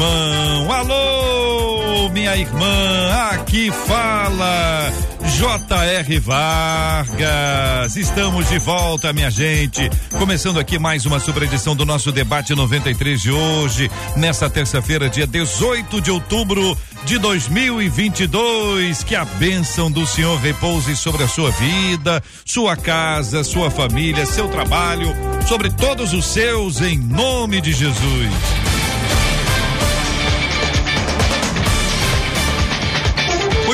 irmão. Alô, minha irmã. Aqui fala J.R. Vargas. Estamos de volta, minha gente. Começando aqui mais uma super edição do nosso debate 93 de hoje, nessa terça-feira, dia 18 de outubro de 2022. Que a bênção do Senhor repouse sobre a sua vida, sua casa, sua família, seu trabalho, sobre todos os seus, em nome de Jesus.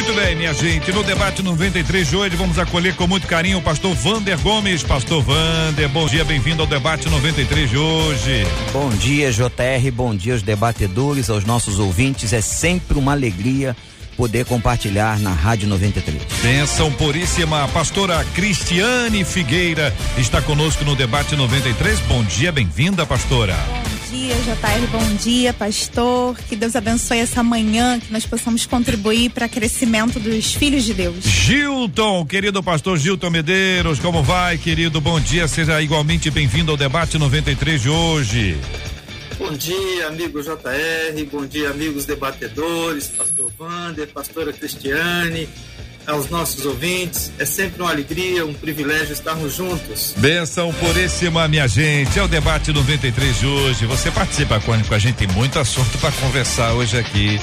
Muito bem, minha gente. No debate 93 de hoje, vamos acolher com muito carinho o pastor Vander Gomes. Pastor Vander, bom dia, bem-vindo ao debate 93 de hoje. Bom dia, JR. Bom dia aos debatedores, aos nossos ouvintes. É sempre uma alegria poder compartilhar na Rádio 93. Benção puríssima. Pastora Cristiane Figueira está conosco no debate 93. Bom dia, bem-vinda, pastora. Bom dia, JR. Bom dia, pastor. Que Deus abençoe essa manhã, que nós possamos contribuir para o crescimento dos filhos de Deus. Gilton, querido pastor Gilton Medeiros, como vai, querido? Bom dia, seja igualmente bem-vindo ao debate 93 de hoje. Bom dia, amigo JR, bom dia, amigos debatedores, pastor Wander, pastora Cristiane, aos nossos ouvintes. É sempre uma alegria, um privilégio estarmos juntos. Benção puríssima, minha gente. É o debate 93 de hoje. Você participa com a gente, tem muito assunto para conversar hoje aqui.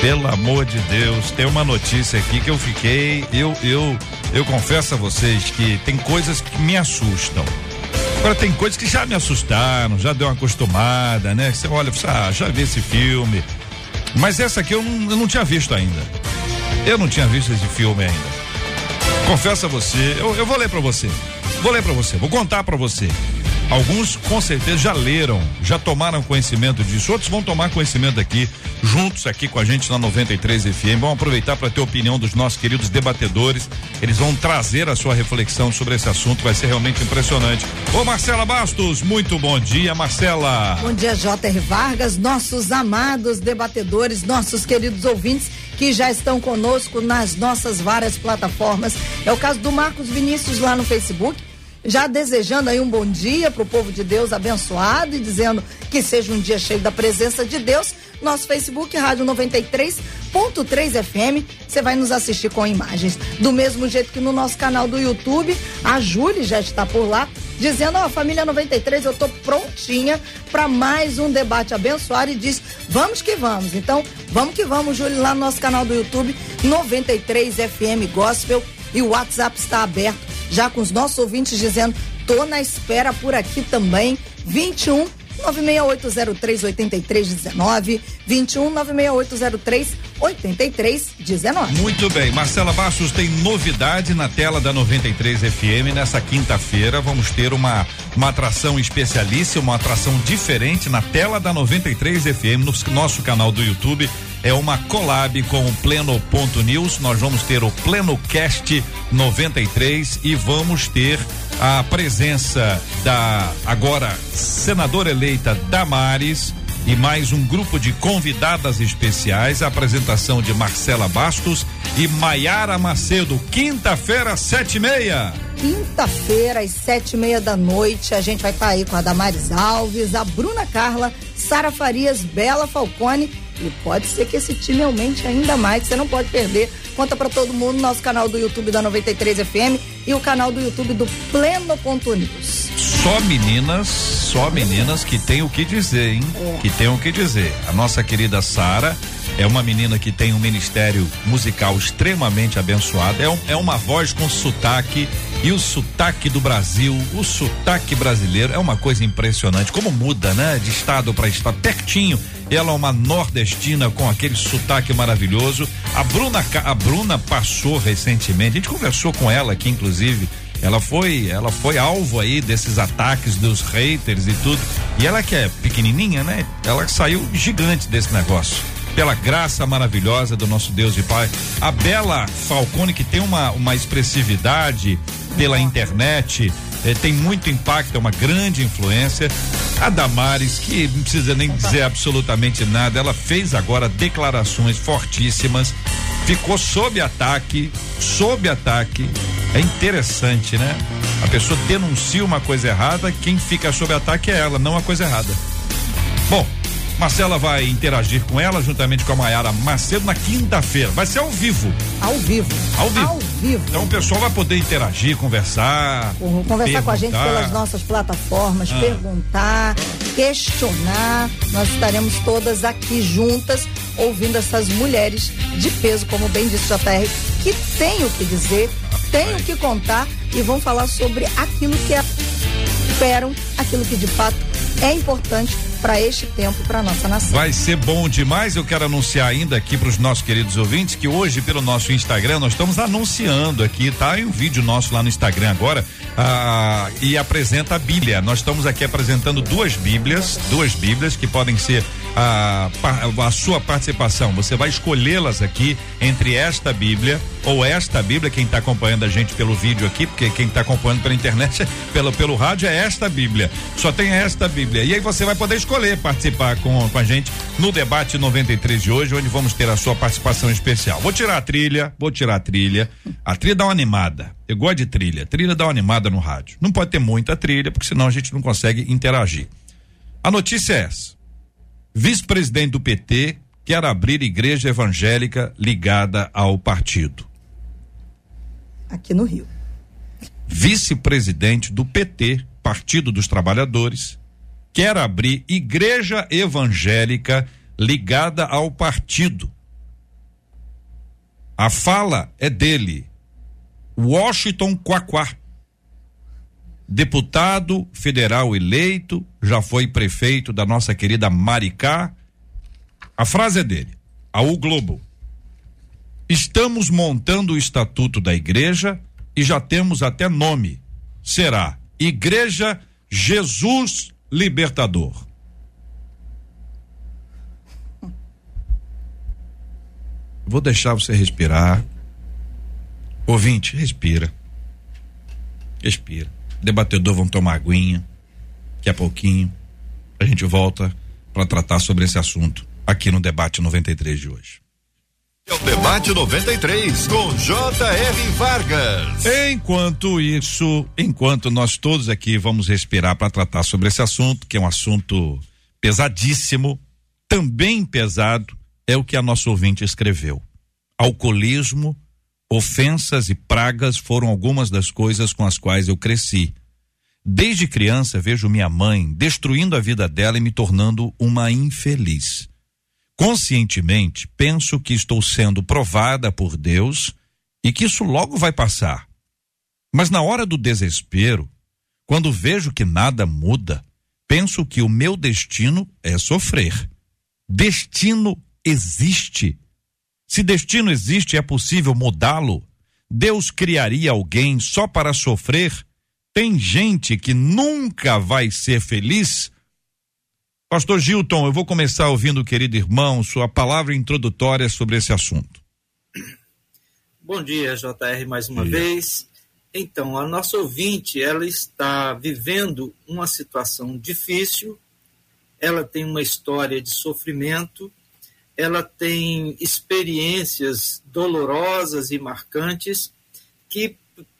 Pelo amor de Deus, tem uma notícia aqui que eu fiquei, eu eu eu confesso a vocês que tem coisas que me assustam. Agora tem coisas que já me assustaram, já deu uma acostumada, né? Você olha, ah, já vi esse filme. Mas essa aqui eu não, eu não tinha visto ainda. Eu não tinha visto esse filme ainda. Confesso a você, eu, eu vou ler para você. Vou ler para você, vou contar para você. Alguns com certeza já leram, já tomaram conhecimento disso, outros vão tomar conhecimento aqui, juntos aqui com a gente na 93 FM. Vamos aproveitar para ter a opinião dos nossos queridos debatedores. Eles vão trazer a sua reflexão sobre esse assunto, vai ser realmente impressionante. Ô Marcela Bastos, muito bom dia, Marcela. Bom dia, J.R. Vargas, nossos amados debatedores, nossos queridos ouvintes que já estão conosco nas nossas várias plataformas. É o caso do Marcos Vinícius lá no Facebook já desejando aí um bom dia para o povo de Deus abençoado e dizendo que seja um dia cheio da presença de Deus. Nosso Facebook, Rádio 93.3 FM, você vai nos assistir com imagens. Do mesmo jeito que no nosso canal do YouTube, a Júlia já está por lá, dizendo: Ó, oh, família 93, eu tô prontinha para mais um debate abençoado e diz: vamos que vamos. Então, vamos que vamos, Júlia, lá no nosso canal do YouTube, 93 FM Gospel, e o WhatsApp está aberto já com os nossos ouvintes dizendo: tô na espera por aqui também. 21 96803 8319 21 96803 8319. Muito bem, Marcela Bastos tem novidade na tela da 93 FM nessa quinta-feira. Vamos ter uma uma atração especialíssima, uma atração diferente na tela da 93 FM no nosso canal do YouTube é uma collab com o Pleno Ponto News. Nós vamos ter o Pleno Cast 93 e vamos ter a presença da agora senadora eleita Damares e mais um grupo de convidadas especiais, a apresentação de Marcela Bastos e Maiara Macedo, quinta-feira, sete e meia. Quinta-feira, às sete e meia da noite, a gente vai estar tá aí com a Damares Alves, a Bruna Carla, Sara Farias, Bela Falcone e pode ser que esse time aumente ainda mais, você não pode perder. Conta para todo mundo nosso canal do YouTube da 93 FM e o canal do YouTube do Pleno Ponto News. Só meninas, só meninas que tem o que dizer, hein? É. Que tem o que dizer. A nossa querida Sara é uma menina que tem um ministério musical extremamente abençoado. É, um, é uma voz com sotaque e o sotaque do Brasil, o sotaque brasileiro é uma coisa impressionante. Como muda, né? De estado para estado, pertinho. Ela é uma nordestina com aquele sotaque maravilhoso. A Bruna, a Bruna passou recentemente. A gente conversou com ela aqui, inclusive, Ela foi, ela foi alvo aí desses ataques dos haters e tudo. E ela que é pequenininha, né? Ela saiu gigante desse negócio. Pela graça maravilhosa do nosso Deus e Pai. A Bela Falcone, que tem uma, uma expressividade pela internet, eh, tem muito impacto, é uma grande influência. A Damares, que não precisa nem dizer absolutamente nada, ela fez agora declarações fortíssimas, ficou sob ataque, sob ataque. É interessante, né? A pessoa denuncia uma coisa errada, quem fica sob ataque é ela, não a coisa errada. Bom, Marcela vai interagir com ela juntamente com a Maiara Macedo na quinta-feira. Vai ser ao vivo. Ao vivo. Ao vivo. Ao vivo. Então o pessoal vai poder interagir, conversar. Uhum, Conversar com a gente perguntar. pelas nossas plataformas, Ah. perguntar, questionar. Nós estaremos todas aqui juntas, ouvindo essas mulheres de peso, como bem disse o JR, que tem o que dizer, tem o que contar e vão falar sobre aquilo que esperam, aquilo que de fato é importante para este tempo, para nossa nação. Vai ser bom demais. Eu quero anunciar ainda aqui para os nossos queridos ouvintes que hoje, pelo nosso Instagram, nós estamos anunciando aqui, tá? E um vídeo nosso lá no Instagram agora. ah, e apresenta a Bíblia. Nós estamos aqui apresentando duas Bíblias, duas Bíblias que podem ser a, a sua participação. Você vai escolhê-las aqui entre esta Bíblia ou esta Bíblia. Quem está acompanhando a gente pelo vídeo aqui, porque quem está acompanhando pela internet, pelo, pelo rádio, é esta Bíblia. Só tem esta Bíblia. E aí você vai poder escolher participar com, com a gente no debate 93 de hoje, onde vamos ter a sua participação especial. Vou tirar a trilha, vou tirar a trilha. A trilha dá uma animada. Eu gosto de trilha. Trilha dá uma animada no rádio. Não pode ter muita trilha, porque senão a gente não consegue interagir. A notícia é essa. Vice-presidente do PT quer abrir igreja evangélica ligada ao partido. Aqui no Rio. Vice-presidente do PT, Partido dos Trabalhadores, quer abrir igreja evangélica ligada ao partido. A fala é dele, Washington Quaquá. Deputado federal eleito, já foi prefeito da nossa querida Maricá. A frase é dele, a O Globo. Estamos montando o estatuto da igreja e já temos até nome. Será Igreja Jesus Libertador. Vou deixar você respirar. Ouvinte, respira. Respira. Debatedor, vamos tomar aguinha. Daqui a pouquinho a gente volta para tratar sobre esse assunto aqui no debate 93 de hoje. É o debate 93 com J.R. Vargas. Enquanto isso, enquanto nós todos aqui vamos respirar para tratar sobre esse assunto, que é um assunto pesadíssimo, também pesado é o que a nossa ouvinte escreveu. Alcoolismo, ofensas e pragas foram algumas das coisas com as quais eu cresci. Desde criança vejo minha mãe destruindo a vida dela e me tornando uma infeliz. Conscientemente, penso que estou sendo provada por Deus e que isso logo vai passar. Mas na hora do desespero, quando vejo que nada muda, penso que o meu destino é sofrer. Destino existe. Se destino existe, é possível mudá-lo. Deus criaria alguém só para sofrer? Tem gente que nunca vai ser feliz? Pastor Gilton, eu vou começar ouvindo, querido irmão, sua palavra introdutória sobre esse assunto. Bom dia, JR, mais uma vez. Então, a nossa ouvinte, ela está vivendo uma situação difícil, ela tem uma história de sofrimento, ela tem experiências dolorosas e marcantes que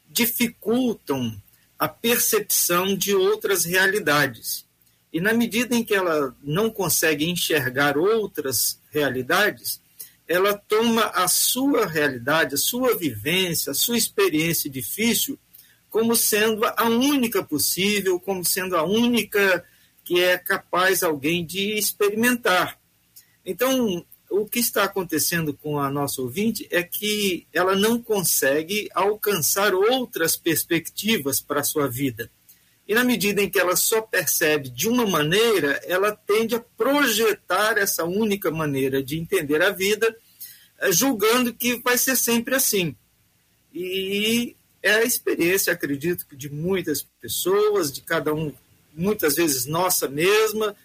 dificultam a percepção de outras realidades. E na medida em que ela não consegue enxergar outras realidades, ela toma a sua realidade, a sua vivência, a sua experiência difícil como sendo a única possível, como sendo a única que é capaz alguém de experimentar. Então, o que está acontecendo com a nossa ouvinte é que ela não consegue alcançar outras perspectivas para a sua vida. E na medida em que ela só percebe de uma maneira, ela tende a projetar essa única maneira de entender a vida, julgando que vai ser sempre assim. E é a experiência, acredito, de muitas pessoas, de cada um, muitas vezes nossa mesma,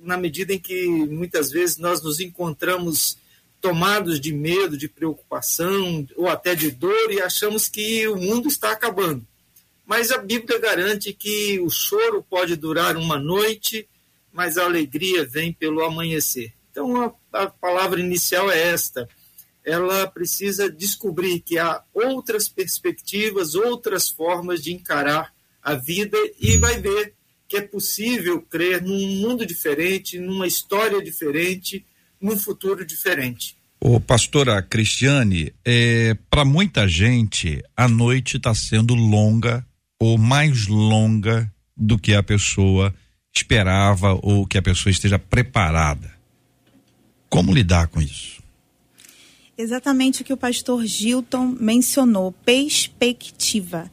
na medida em que muitas vezes nós nos encontramos tomados de medo, de preocupação ou até de dor e achamos que o mundo está acabando. Mas a Bíblia garante que o choro pode durar uma noite, mas a alegria vem pelo amanhecer. Então a, a palavra inicial é esta ela precisa descobrir que há outras perspectivas, outras formas de encarar a vida e vai ver que é possível crer num mundo diferente, numa história diferente, num futuro diferente. Ô, pastora Cristiane, é, para muita gente a noite está sendo longa ou mais longa do que a pessoa esperava ou que a pessoa esteja preparada. Como lidar com isso? Exatamente o que o pastor Gilton mencionou, perspectiva.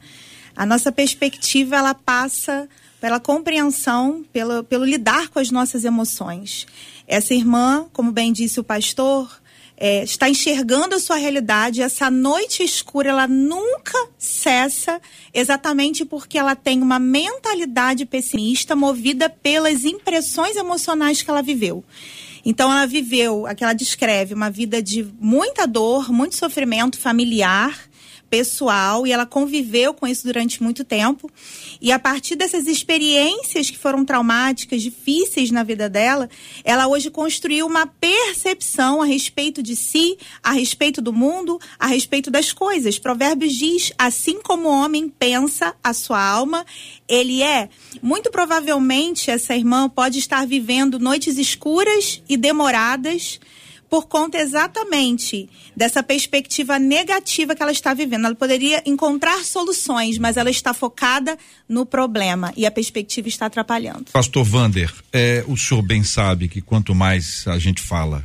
A nossa perspectiva ela passa pela compreensão, pelo, pelo lidar com as nossas emoções. Essa irmã, como bem disse o pastor, é, está enxergando a sua realidade. Essa noite escura, ela nunca cessa, exatamente porque ela tem uma mentalidade pessimista movida pelas impressões emocionais que ela viveu. Então ela viveu, aquela ela descreve, uma vida de muita dor, muito sofrimento familiar, pessoal e ela conviveu com isso durante muito tempo. E a partir dessas experiências que foram traumáticas, difíceis na vida dela, ela hoje construiu uma percepção a respeito de si, a respeito do mundo, a respeito das coisas. Provérbios diz: assim como o homem pensa a sua alma, ele é. Muito provavelmente essa irmã pode estar vivendo noites escuras e demoradas por conta exatamente dessa perspectiva negativa que ela está vivendo. Ela poderia encontrar soluções, mas ela está focada no problema e a perspectiva está atrapalhando. Pastor Vander, é, o senhor bem sabe que quanto mais a gente fala,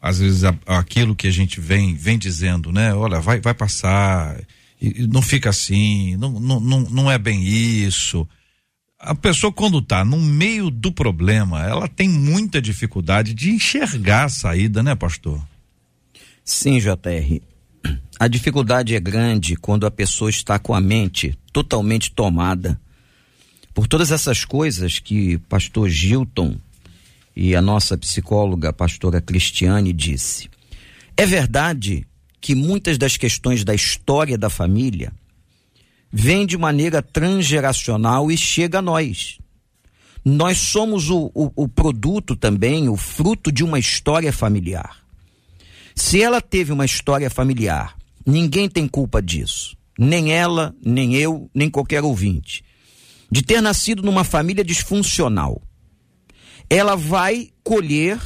às vezes a, aquilo que a gente vem vem dizendo, né? Olha, vai vai passar, e, não fica assim, não, não, não, não é bem isso a pessoa quando está no meio do problema, ela tem muita dificuldade de enxergar a saída, né, pastor? Sim, JR. A dificuldade é grande quando a pessoa está com a mente totalmente tomada por todas essas coisas que pastor Gilton e a nossa psicóloga, a pastora Cristiane, disse. É verdade que muitas das questões da história da família vem de maneira transgeracional e chega a nós. Nós somos o, o, o, produto também, o fruto de uma história familiar. Se ela teve uma história familiar, ninguém tem culpa disso. Nem ela, nem eu, nem qualquer ouvinte. De ter nascido numa família disfuncional. Ela vai colher,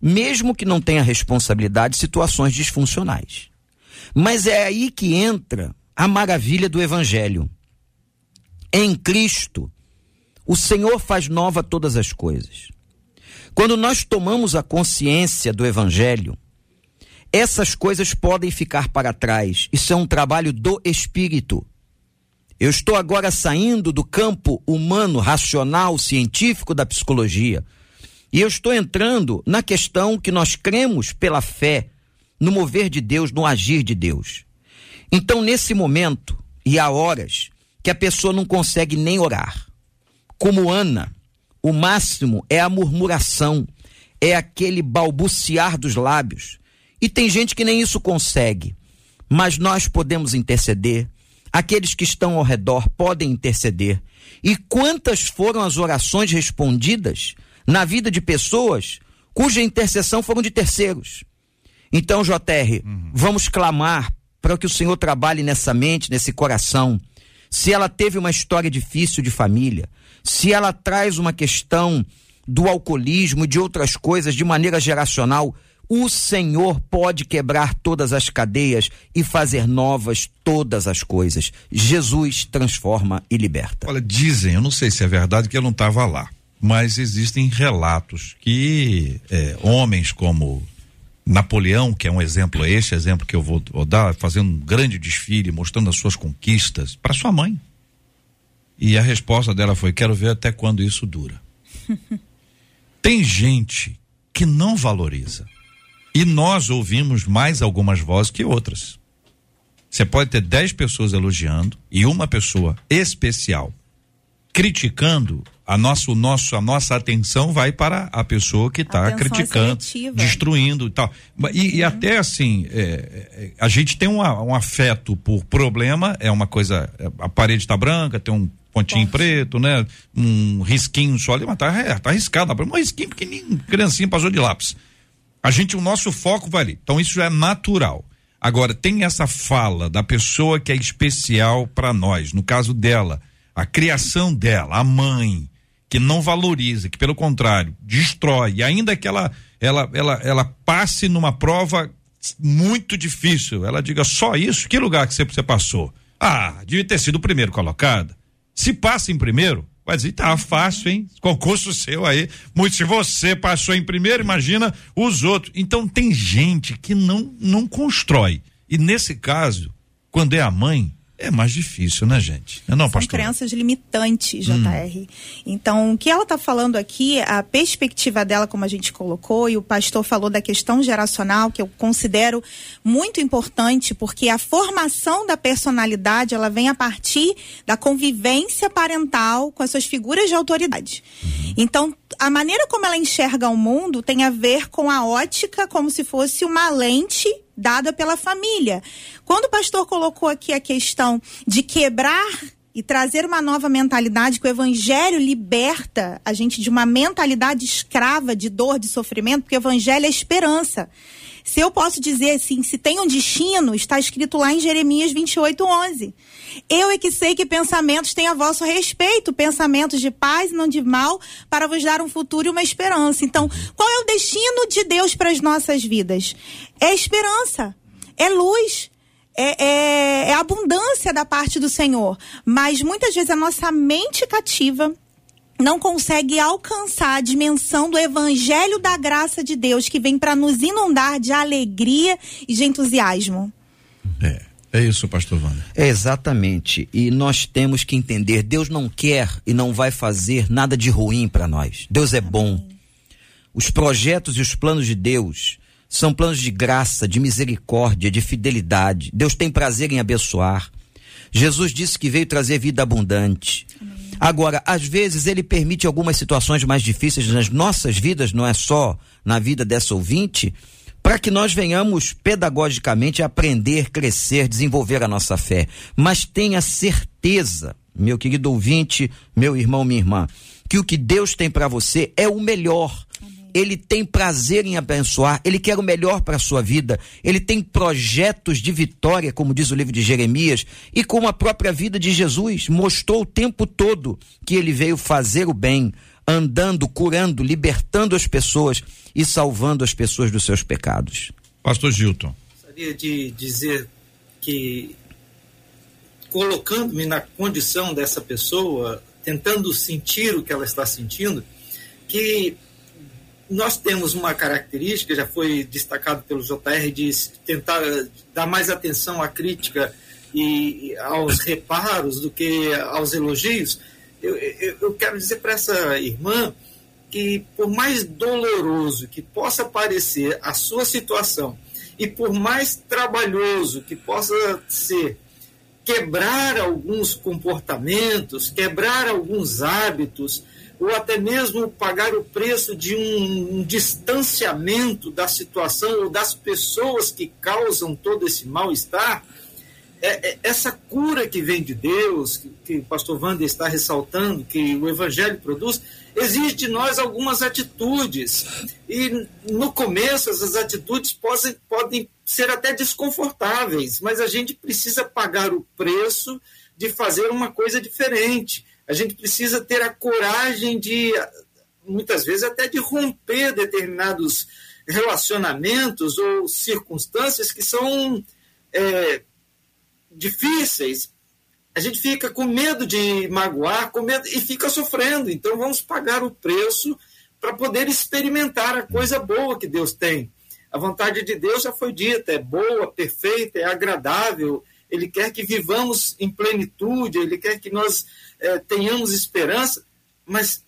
mesmo que não tenha responsabilidade, situações disfuncionais. Mas é aí que entra a maravilha do Evangelho. Em Cristo, o Senhor faz nova todas as coisas. Quando nós tomamos a consciência do Evangelho, essas coisas podem ficar para trás. Isso é um trabalho do Espírito. Eu estou agora saindo do campo humano, racional, científico da psicologia. E eu estou entrando na questão que nós cremos pela fé, no mover de Deus, no agir de Deus. Então, nesse momento, e há horas, que a pessoa não consegue nem orar. Como Ana, o máximo é a murmuração, é aquele balbuciar dos lábios. E tem gente que nem isso consegue. Mas nós podemos interceder, aqueles que estão ao redor podem interceder. E quantas foram as orações respondidas na vida de pessoas cuja intercessão foram de terceiros? Então, JR, uhum. vamos clamar para que o Senhor trabalhe nessa mente, nesse coração. Se ela teve uma história difícil de família, se ela traz uma questão do alcoolismo e de outras coisas de maneira geracional, o Senhor pode quebrar todas as cadeias e fazer novas todas as coisas. Jesus transforma e liberta. Olha, dizem, eu não sei se é verdade que eu não estava lá, mas existem relatos que é, homens como Napoleão, que é um exemplo, este exemplo que eu vou, vou dar, fazendo um grande desfile, mostrando as suas conquistas para sua mãe. E a resposta dela foi: quero ver até quando isso dura. Tem gente que não valoriza. E nós ouvimos mais algumas vozes que outras. Você pode ter dez pessoas elogiando e uma pessoa especial criticando, a, nosso, nosso, a nossa atenção vai para a pessoa que está criticando, seletiva. destruindo e tal. E, uhum. e até assim, é, é, a gente tem um, um afeto por problema, é uma coisa, é, a parede está branca, tem um pontinho preto, né? Um risquinho só ali, mas tá, é, tá arriscado, um risquinho pequenininho, criancinha passou de lápis. A gente, o nosso foco vai ali. Então isso é natural. Agora, tem essa fala da pessoa que é especial para nós, no caso dela, a criação dela, a mãe, que não valoriza, que pelo contrário, destrói, ainda que ela, ela, ela, ela passe numa prova muito difícil, ela diga só isso, que lugar que você, você passou? Ah, devia ter sido o primeiro colocado. Se passa em primeiro, vai dizer, tá fácil, hein? Concurso seu aí. Muito, se você passou em primeiro, imagina os outros. Então tem gente que não, não constrói. E nesse caso, quando é a mãe, é mais difícil, né, gente? Não, não, São pastor? crenças limitantes, JR. Hum. Então, o que ela está falando aqui, a perspectiva dela, como a gente colocou, e o pastor falou da questão geracional, que eu considero muito importante, porque a formação da personalidade, ela vem a partir da convivência parental com as suas figuras de autoridade. Uhum. Então, a maneira como ela enxerga o mundo tem a ver com a ótica como se fosse uma lente dada pela família. Quando o pastor colocou aqui a questão de quebrar e trazer uma nova mentalidade que o evangelho liberta a gente de uma mentalidade escrava de dor, de sofrimento, porque o evangelho é esperança. Se eu posso dizer assim, se tem um destino, está escrito lá em Jeremias 28, 11. Eu é que sei que pensamentos têm a vosso respeito, pensamentos de paz e não de mal, para vos dar um futuro e uma esperança. Então, qual é o destino de Deus para as nossas vidas? É esperança, é luz, é, é, é, abundância da parte do Senhor. Mas muitas vezes a nossa mente cativa não consegue alcançar a dimensão do evangelho da graça de Deus que vem para nos inundar de alegria e de entusiasmo. É. É isso, pastor Wanda. É exatamente. E nós temos que entender, Deus não quer e não vai fazer nada de ruim para nós. Deus é bom. Os projetos e os planos de Deus são planos de graça, de misericórdia, de fidelidade. Deus tem prazer em abençoar. Jesus disse que veio trazer vida abundante. Amém. Agora, às vezes ele permite algumas situações mais difíceis nas nossas vidas, não é só na vida dessa ouvinte, para que nós venhamos pedagogicamente aprender, crescer, desenvolver a nossa fé. Mas tenha certeza, meu querido ouvinte, meu irmão, minha irmã, que o que Deus tem para você é o melhor ele tem prazer em abençoar, ele quer o melhor para a sua vida, ele tem projetos de vitória, como diz o livro de Jeremias, e como a própria vida de Jesus mostrou o tempo todo que ele veio fazer o bem, andando, curando, libertando as pessoas e salvando as pessoas dos seus pecados. Pastor Gilton. Gostaria de dizer que, colocando-me na condição dessa pessoa, tentando sentir o que ela está sentindo, que nós temos uma característica, já foi destacado pelo JR, de tentar dar mais atenção à crítica e aos reparos do que aos elogios. Eu, eu, eu quero dizer para essa irmã que, por mais doloroso que possa parecer a sua situação, e por mais trabalhoso que possa ser quebrar alguns comportamentos, quebrar alguns hábitos, ou até mesmo pagar o preço de um, um distanciamento da situação ou das pessoas que causam todo esse mal-estar, é, é, essa cura que vem de Deus, que, que o pastor Wander está ressaltando, que o Evangelho produz, exige de nós algumas atitudes. E no começo, essas atitudes podem, podem ser até desconfortáveis, mas a gente precisa pagar o preço de fazer uma coisa diferente a gente precisa ter a coragem de, muitas vezes, até de romper determinados relacionamentos ou circunstâncias que são é, difíceis. A gente fica com medo de magoar, com medo e fica sofrendo. Então vamos pagar o preço para poder experimentar a coisa boa que Deus tem. A vontade de Deus já foi dita, é boa, perfeita, é agradável. Ele quer que vivamos em plenitude, ele quer que nós é, tenhamos esperança, mas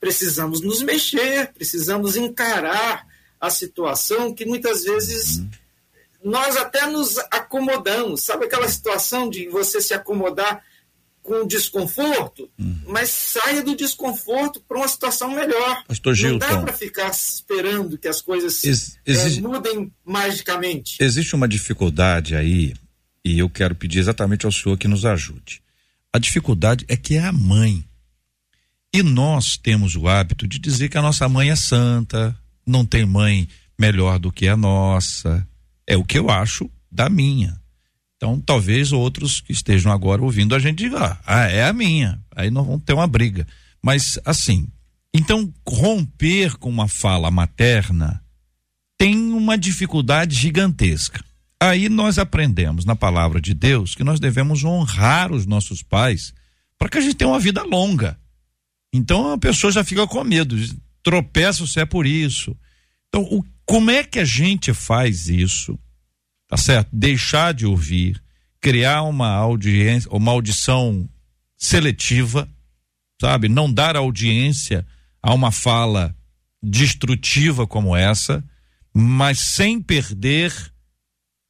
precisamos nos mexer, precisamos encarar a situação que muitas vezes nós até nos acomodamos. Sabe aquela situação de você se acomodar com desconforto, hum. mas saia do desconforto para uma situação melhor. Pastor Gilton, Não dá para ficar esperando que as coisas ex existe, é, mudem magicamente. Existe uma dificuldade aí, e eu quero pedir exatamente ao senhor que nos ajude. A dificuldade é que é a mãe. E nós temos o hábito de dizer que a nossa mãe é santa, não tem mãe melhor do que a nossa. É o que eu acho da minha. Então, talvez outros que estejam agora ouvindo a gente diga, ah, é a minha. Aí nós vamos ter uma briga. Mas, assim, então, romper com uma fala materna tem uma dificuldade gigantesca. Aí nós aprendemos na palavra de Deus que nós devemos honrar os nossos pais para que a gente tenha uma vida longa. Então a pessoa já fica com medo, tropeça se é por isso. Então, o, como é que a gente faz isso? Tá certo? Deixar de ouvir, criar uma audiência, uma audição seletiva, sabe? Não dar audiência a uma fala destrutiva como essa, mas sem perder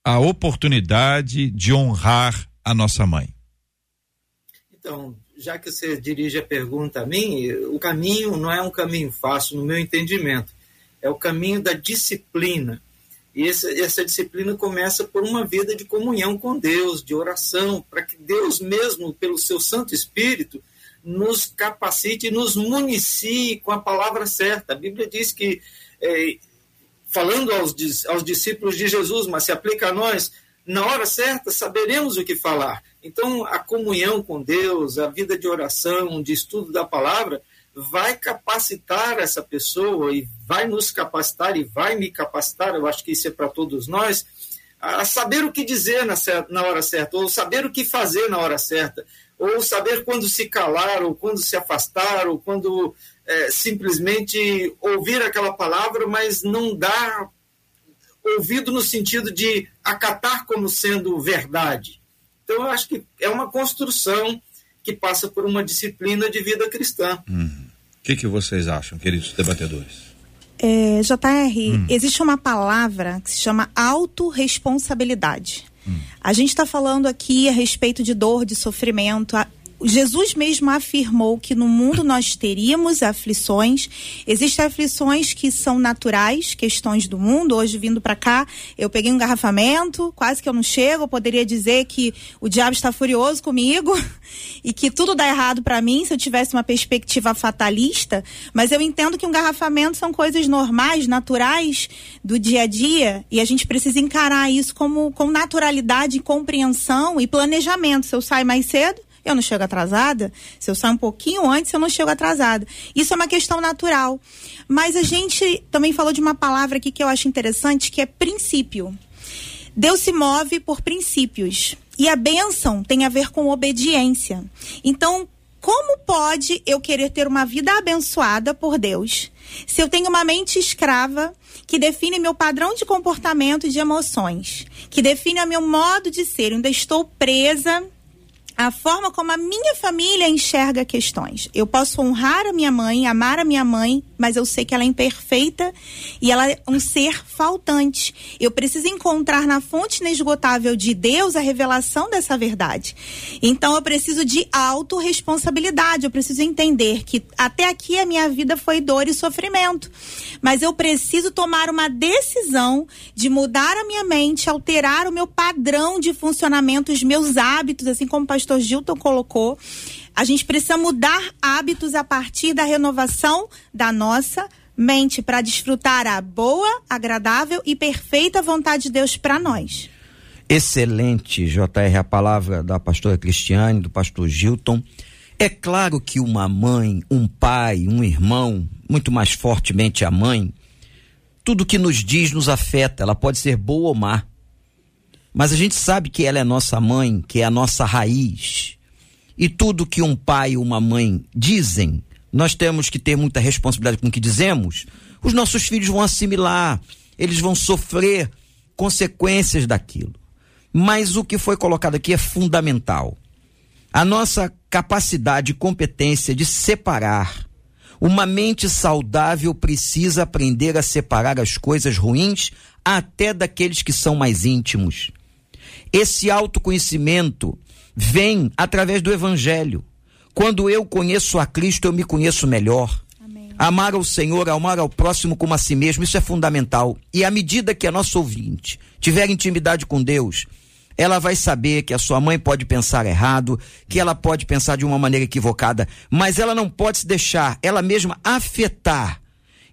a oportunidade de honrar a nossa mãe. Então, já que você dirige a pergunta a mim, o caminho não é um caminho fácil, no meu entendimento. É o caminho da disciplina. E essa, essa disciplina começa por uma vida de comunhão com Deus, de oração, para que Deus mesmo, pelo seu Santo Espírito, nos capacite nos municie com a palavra certa. A Bíblia diz que, é, falando aos, aos discípulos de Jesus, mas se aplica a nós, na hora certa saberemos o que falar. Então, a comunhão com Deus, a vida de oração, de estudo da palavra, vai capacitar essa pessoa e vai nos capacitar e vai me capacitar, eu acho que isso é para todos nós, a saber o que dizer na, na hora certa, ou saber o que fazer na hora certa, ou saber quando se calar, ou quando se afastar, ou quando é, simplesmente ouvir aquela palavra, mas não dar ouvido no sentido de acatar como sendo verdade. Então, eu acho que é uma construção que passa por uma disciplina de vida cristã. Uhum. O que, que vocês acham, queridos debatedores? É, JR, hum. existe uma palavra que se chama autorresponsabilidade. A gente está falando aqui a respeito de dor, de sofrimento. Jesus mesmo afirmou que no mundo nós teríamos aflições. Existem aflições que são naturais, questões do mundo. Hoje, vindo para cá, eu peguei um garrafamento, quase que eu não chego. Eu poderia dizer que o diabo está furioso comigo e que tudo dá errado para mim se eu tivesse uma perspectiva fatalista. Mas eu entendo que um garrafamento são coisas normais, naturais do dia a dia e a gente precisa encarar isso como com naturalidade, compreensão e planejamento. Se eu saio mais cedo, eu não chego atrasada. Se eu saio um pouquinho antes, eu não chego atrasada. Isso é uma questão natural. Mas a gente também falou de uma palavra aqui que eu acho interessante, que é princípio. Deus se move por princípios. E a bênção tem a ver com obediência. Então, como pode eu querer ter uma vida abençoada por Deus se eu tenho uma mente escrava que define meu padrão de comportamento e de emoções, que define o meu modo de ser, eu ainda estou presa a forma como a minha família enxerga questões. Eu posso honrar a minha mãe, amar a minha mãe, mas eu sei que ela é imperfeita e ela é um ser faltante. Eu preciso encontrar na fonte inesgotável de Deus a revelação dessa verdade. Então eu preciso de autorresponsabilidade. Eu preciso entender que até aqui a minha vida foi dor e sofrimento. Mas eu preciso tomar uma decisão de mudar a minha mente, alterar o meu padrão de funcionamento, os meus hábitos, assim como o pastor Gilton colocou. A gente precisa mudar hábitos a partir da renovação da nossa mente para desfrutar a boa, agradável e perfeita vontade de Deus para nós. Excelente, JR, a palavra da pastora Cristiane, do pastor Gilton. É claro que uma mãe, um pai, um irmão, muito mais fortemente a mãe, tudo que nos diz nos afeta, ela pode ser boa ou má. Mas a gente sabe que ela é nossa mãe, que é a nossa raiz. E tudo que um pai ou uma mãe dizem, nós temos que ter muita responsabilidade com o que dizemos. Os nossos filhos vão assimilar, eles vão sofrer consequências daquilo. Mas o que foi colocado aqui é fundamental. A nossa capacidade e competência de separar. Uma mente saudável precisa aprender a separar as coisas ruins, até daqueles que são mais íntimos. Esse autoconhecimento vem através do evangelho. Quando eu conheço a Cristo, eu me conheço melhor. Amém. Amar ao Senhor, amar ao próximo como a si mesmo, isso é fundamental. E à medida que a nossa ouvinte tiver intimidade com Deus, ela vai saber que a sua mãe pode pensar errado, que ela pode pensar de uma maneira equivocada, mas ela não pode se deixar ela mesma afetar,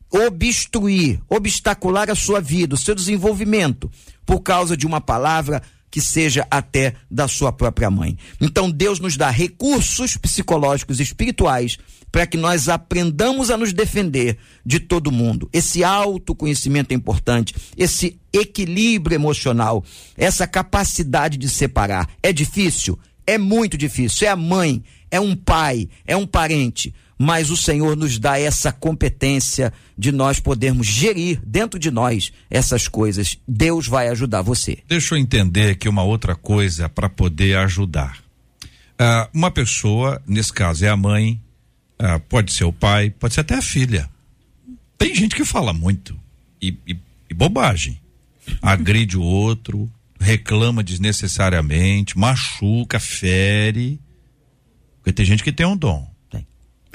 obstruir, obstacular a sua vida, o seu desenvolvimento, por causa de uma palavra que seja até da sua própria mãe. Então Deus nos dá recursos psicológicos e espirituais para que nós aprendamos a nos defender de todo mundo. Esse autoconhecimento é importante, esse equilíbrio emocional, essa capacidade de separar. É difícil? É muito difícil. É a mãe, é um pai, é um parente mas o Senhor nos dá essa competência de nós podermos gerir dentro de nós essas coisas. Deus vai ajudar você. Deixa eu entender aqui uma outra coisa para poder ajudar. Uh, uma pessoa, nesse caso é a mãe, uh, pode ser o pai, pode ser até a filha. Tem gente que fala muito e, e, e bobagem. Agride o outro, reclama desnecessariamente, machuca, fere. Porque tem gente que tem um dom. Tem,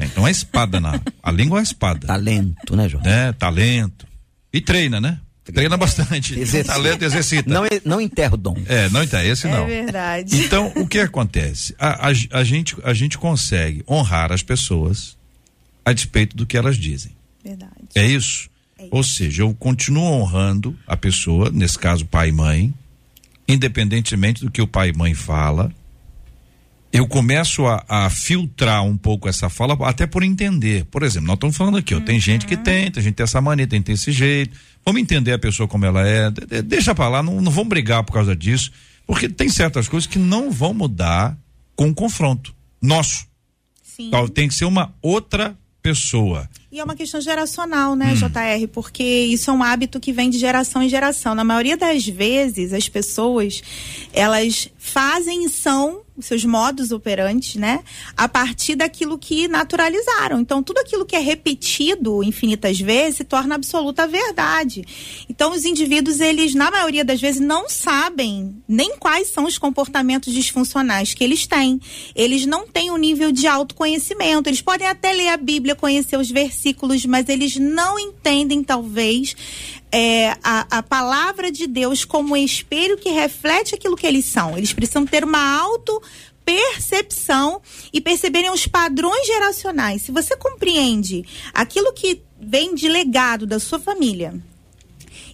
então é espada na. A língua é espada. Talento, né, João? É, talento. E treina, né? Treina bastante. Exercita. Talento exercita. Não, não enterra o dom. É, não enterra, esse não. É verdade. Então, o que acontece? A, a, a, gente, a gente consegue honrar as pessoas a despeito do que elas dizem. Verdade. É isso? É isso. Ou seja, eu continuo honrando a pessoa, nesse caso pai e mãe, independentemente do que o pai e mãe fala, eu começo a, a, filtrar um pouco essa fala, até por entender. Por exemplo, nós estamos falando aqui, ó, tem gente que tem, tem gente que tem essa mania, tem, tem esse jeito. Vamos entender a pessoa como ela é, de, deixa pra lá, não, não vamos brigar por causa disso, porque tem certas coisas que não vão mudar com o confronto nosso. Sim. Então, tem que ser uma outra pessoa. E é uma questão geracional, né, hum. JR? Porque isso é um hábito que vem de geração em geração. Na maioria das vezes, as pessoas, elas fazem e são os seus modos operantes, né? A partir daquilo que naturalizaram. Então, tudo aquilo que é repetido infinitas vezes se torna absoluta verdade. Então, os indivíduos, eles, na maioria das vezes, não sabem nem quais são os comportamentos disfuncionais que eles têm. Eles não têm um nível de autoconhecimento. Eles podem até ler a Bíblia, conhecer os versículos, mas eles não entendem, talvez, é, a, a palavra de Deus como espelho que reflete aquilo que eles são. Eles precisam ter uma auto percepção e perceberem os padrões geracionais. Se você compreende aquilo que vem de legado da sua família,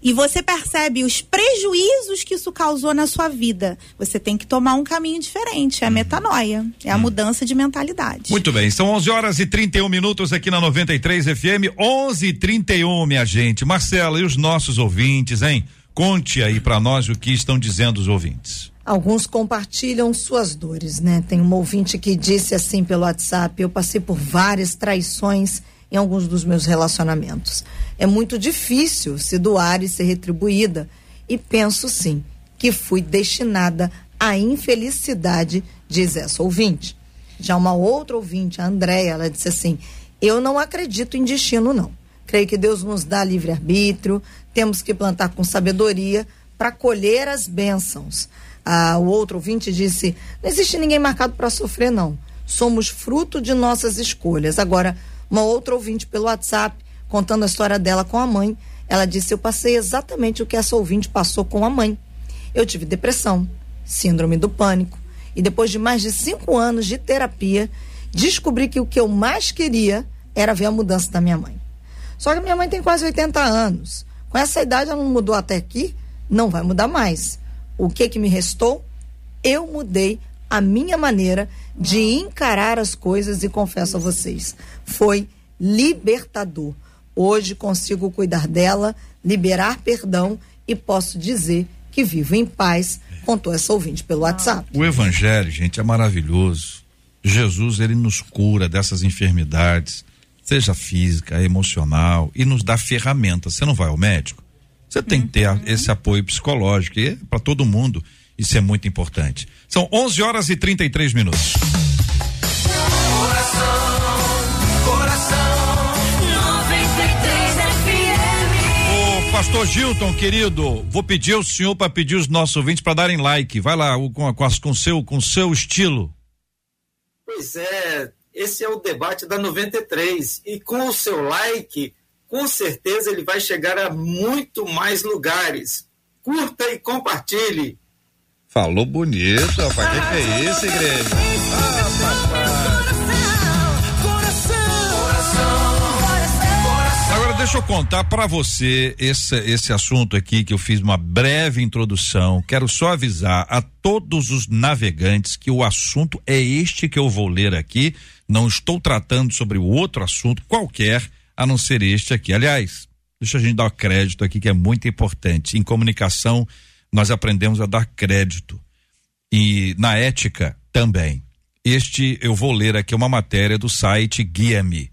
e você percebe os prejuízos que isso causou na sua vida, você tem que tomar um caminho diferente. É a metanoia, é a uhum. mudança de mentalidade. Muito bem, são 11 horas e 31 minutos aqui na 93 FM, 11 e 31 minha gente. Marcela, e os nossos ouvintes, hein? Conte aí para nós o que estão dizendo os ouvintes. Alguns compartilham suas dores, né? Tem um ouvinte que disse assim pelo WhatsApp: eu passei por várias traições em alguns dos meus relacionamentos. É muito difícil se doar e ser retribuída. E penso sim que fui destinada à infelicidade, diz essa ouvinte. Já uma outra ouvinte, a Andréia, ela disse assim: Eu não acredito em destino, não. Creio que Deus nos dá livre-arbítrio, temos que plantar com sabedoria para colher as bênçãos. Ah, o outro ouvinte disse: Não existe ninguém marcado para sofrer, não. Somos fruto de nossas escolhas. Agora, uma outra ouvinte pelo WhatsApp, contando a história dela com a mãe, ela disse: Eu passei exatamente o que essa ouvinte passou com a mãe. Eu tive depressão, síndrome do pânico, e depois de mais de cinco anos de terapia, descobri que o que eu mais queria era ver a mudança da minha mãe. Só que minha mãe tem quase 80 anos. Com essa idade, ela não mudou até aqui, não vai mudar mais. O que que me restou? Eu mudei a minha maneira de encarar as coisas e confesso a vocês, foi libertador. Hoje consigo cuidar dela, liberar perdão e posso dizer que vivo em paz, contou essa ouvinte pelo WhatsApp. O evangelho, gente, é maravilhoso. Jesus, ele nos cura dessas enfermidades, seja física, emocional, e nos dá ferramentas. Você não vai ao médico? Você tem que ter esse apoio psicológico, e é para todo mundo. Isso é muito importante. São 11 horas e 33 minutos. Coração, coração, 93 FM. Pastor Gilton, querido, vou pedir ao senhor para pedir os nossos ouvintes para darem like. Vai lá com, com, com seu com seu estilo. Pois é, esse é o debate da 93 e com o seu like, com certeza ele vai chegar a muito mais lugares. Curta e compartilhe. Falou bonito, rapaz. O que, que é isso, igreja? Ah, papai. Agora deixa eu contar para você esse, esse assunto aqui que eu fiz uma breve introdução. Quero só avisar a todos os navegantes que o assunto é este que eu vou ler aqui. Não estou tratando sobre o outro assunto qualquer, a não ser este aqui. Aliás, deixa a gente dar crédito aqui que é muito importante. Em comunicação, nós aprendemos a dar crédito. E na ética também. Este eu vou ler aqui uma matéria do site Guia-me.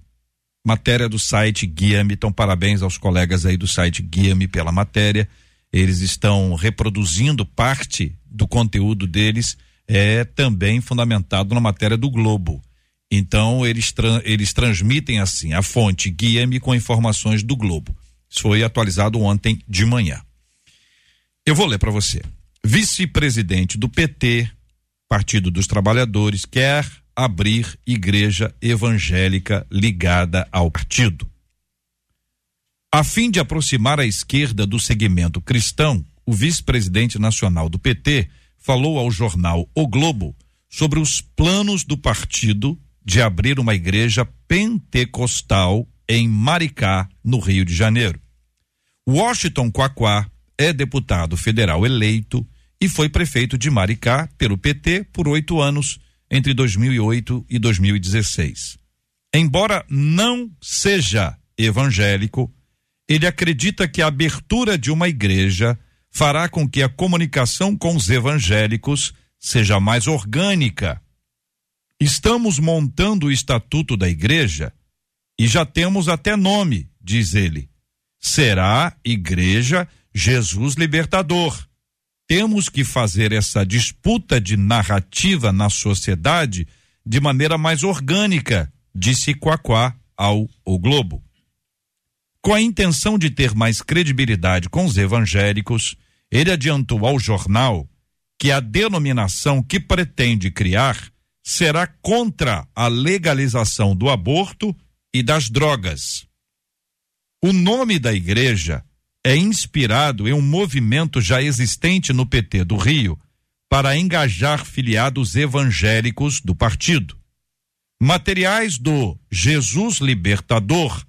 Matéria do site Guia-me. Então, parabéns aos colegas aí do site Guia-me pela matéria. Eles estão reproduzindo parte do conteúdo deles, é também fundamentado na matéria do Globo. Então, eles, tra eles transmitem assim a fonte Guia-me com informações do Globo. Isso foi atualizado ontem de manhã. Eu vou ler para você. Vice-presidente do PT, Partido dos Trabalhadores, quer abrir igreja evangélica ligada ao partido. A fim de aproximar a esquerda do segmento cristão, o vice-presidente nacional do PT falou ao jornal O Globo sobre os planos do partido de abrir uma igreja pentecostal em Maricá, no Rio de Janeiro. Washington Quaquá é deputado federal eleito e foi prefeito de Maricá pelo PT por oito anos, entre 2008 e 2016. Embora não seja evangélico, ele acredita que a abertura de uma igreja fará com que a comunicação com os evangélicos seja mais orgânica. Estamos montando o estatuto da igreja e já temos até nome, diz ele. Será Igreja Jesus Libertador. Temos que fazer essa disputa de narrativa na sociedade de maneira mais orgânica, disse Quaquá ao O Globo. Com a intenção de ter mais credibilidade com os evangélicos, ele adiantou ao jornal que a denominação que pretende criar será contra a legalização do aborto e das drogas. O nome da igreja é inspirado em um movimento já existente no PT do Rio para engajar filiados evangélicos do partido. Materiais do Jesus Libertador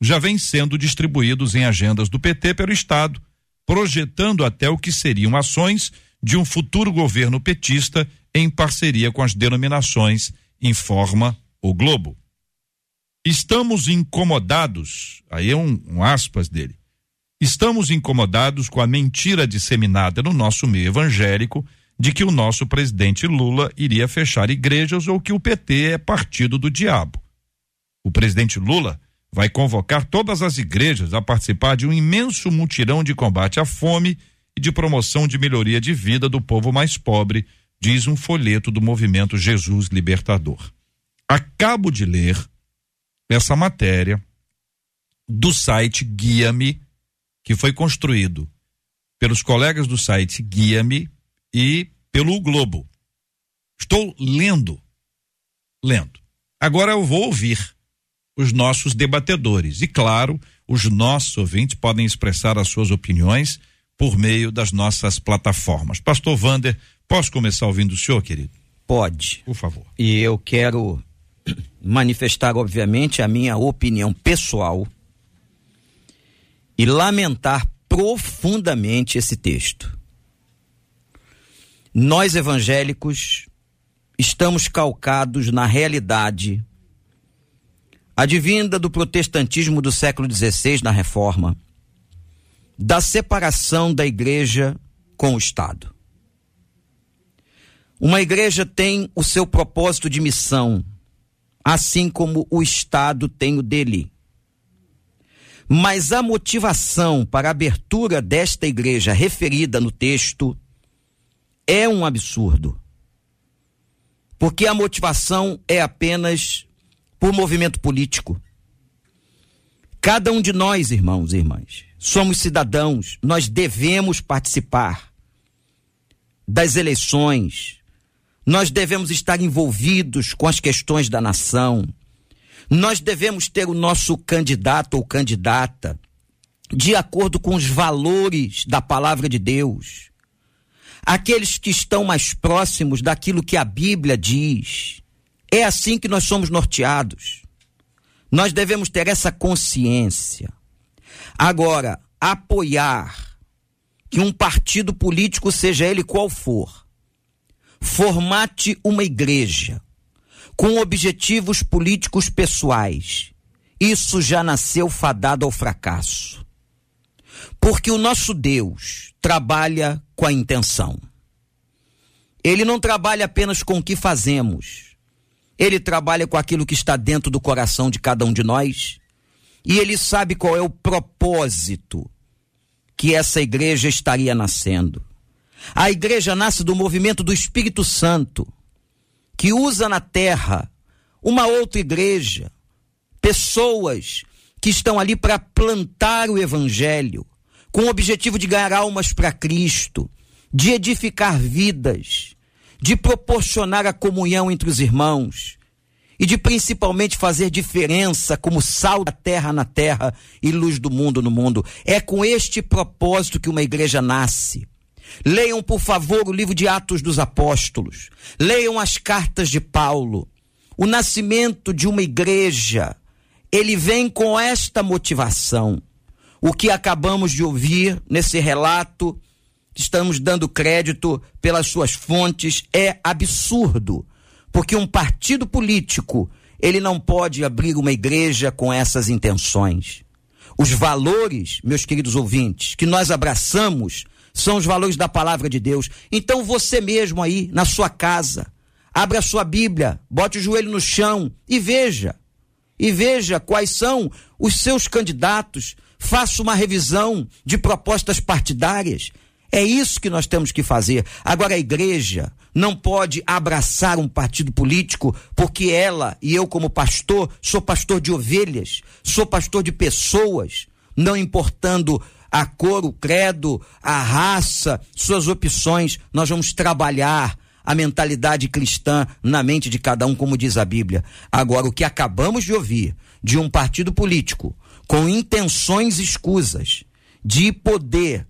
já vêm sendo distribuídos em agendas do PT pelo Estado, projetando até o que seriam ações de um futuro governo petista em parceria com as denominações, informa o Globo. Estamos incomodados, aí é um, um aspas dele, Estamos incomodados com a mentira disseminada no nosso meio evangélico de que o nosso presidente Lula iria fechar igrejas ou que o PT é partido do diabo. O presidente Lula vai convocar todas as igrejas a participar de um imenso mutirão de combate à fome e de promoção de melhoria de vida do povo mais pobre, diz um folheto do movimento Jesus Libertador. Acabo de ler essa matéria do site Guia-me que foi construído pelos colegas do site Guia-me e pelo Globo. Estou lendo, lendo. Agora eu vou ouvir os nossos debatedores. E claro, os nossos ouvintes podem expressar as suas opiniões por meio das nossas plataformas. Pastor Vander, posso começar ouvindo o senhor, querido? Pode. Por favor. E eu quero manifestar, obviamente, a minha opinião pessoal e lamentar profundamente esse texto. Nós evangélicos estamos calcados na realidade advinda do protestantismo do século XVI na Reforma, da separação da igreja com o Estado. Uma igreja tem o seu propósito de missão, assim como o Estado tem o dele. Mas a motivação para a abertura desta igreja referida no texto é um absurdo. Porque a motivação é apenas por movimento político. Cada um de nós, irmãos e irmãs, somos cidadãos, nós devemos participar das eleições, nós devemos estar envolvidos com as questões da nação, nós devemos ter o nosso candidato ou candidata de acordo com os valores da palavra de Deus, aqueles que estão mais próximos daquilo que a Bíblia diz. É assim que nós somos norteados. Nós devemos ter essa consciência. Agora, apoiar que um partido político, seja ele qual for, formate uma igreja com objetivos políticos pessoais, isso já nasceu fadado ao fracasso. Porque o nosso Deus trabalha com a intenção. Ele não trabalha apenas com o que fazemos. Ele trabalha com aquilo que está dentro do coração de cada um de nós. E ele sabe qual é o propósito que essa igreja estaria nascendo. A igreja nasce do movimento do Espírito Santo, que usa na terra uma outra igreja, pessoas que estão ali para plantar o evangelho, com o objetivo de ganhar almas para Cristo, de edificar vidas, de proporcionar a comunhão entre os irmãos e de principalmente fazer diferença como sal da terra na terra e luz do mundo no mundo. É com este propósito que uma igreja nasce. Leiam, por favor, o livro de Atos dos Apóstolos. Leiam as cartas de Paulo. O nascimento de uma igreja, ele vem com esta motivação. O que acabamos de ouvir nesse relato, estamos dando crédito pelas suas fontes, é absurdo. Porque um partido político, ele não pode abrir uma igreja com essas intenções. Os valores, meus queridos ouvintes, que nós abraçamos são os valores da palavra de Deus. Então você mesmo aí, na sua casa, abra a sua Bíblia, bote o joelho no chão e veja. E veja quais são os seus candidatos, faça uma revisão de propostas partidárias. É isso que nós temos que fazer. Agora, a igreja não pode abraçar um partido político, porque ela e eu, como pastor, sou pastor de ovelhas, sou pastor de pessoas, não importando a cor, o credo, a raça, suas opções. Nós vamos trabalhar a mentalidade cristã na mente de cada um, como diz a Bíblia. Agora, o que acabamos de ouvir de um partido político com intenções escusas de poder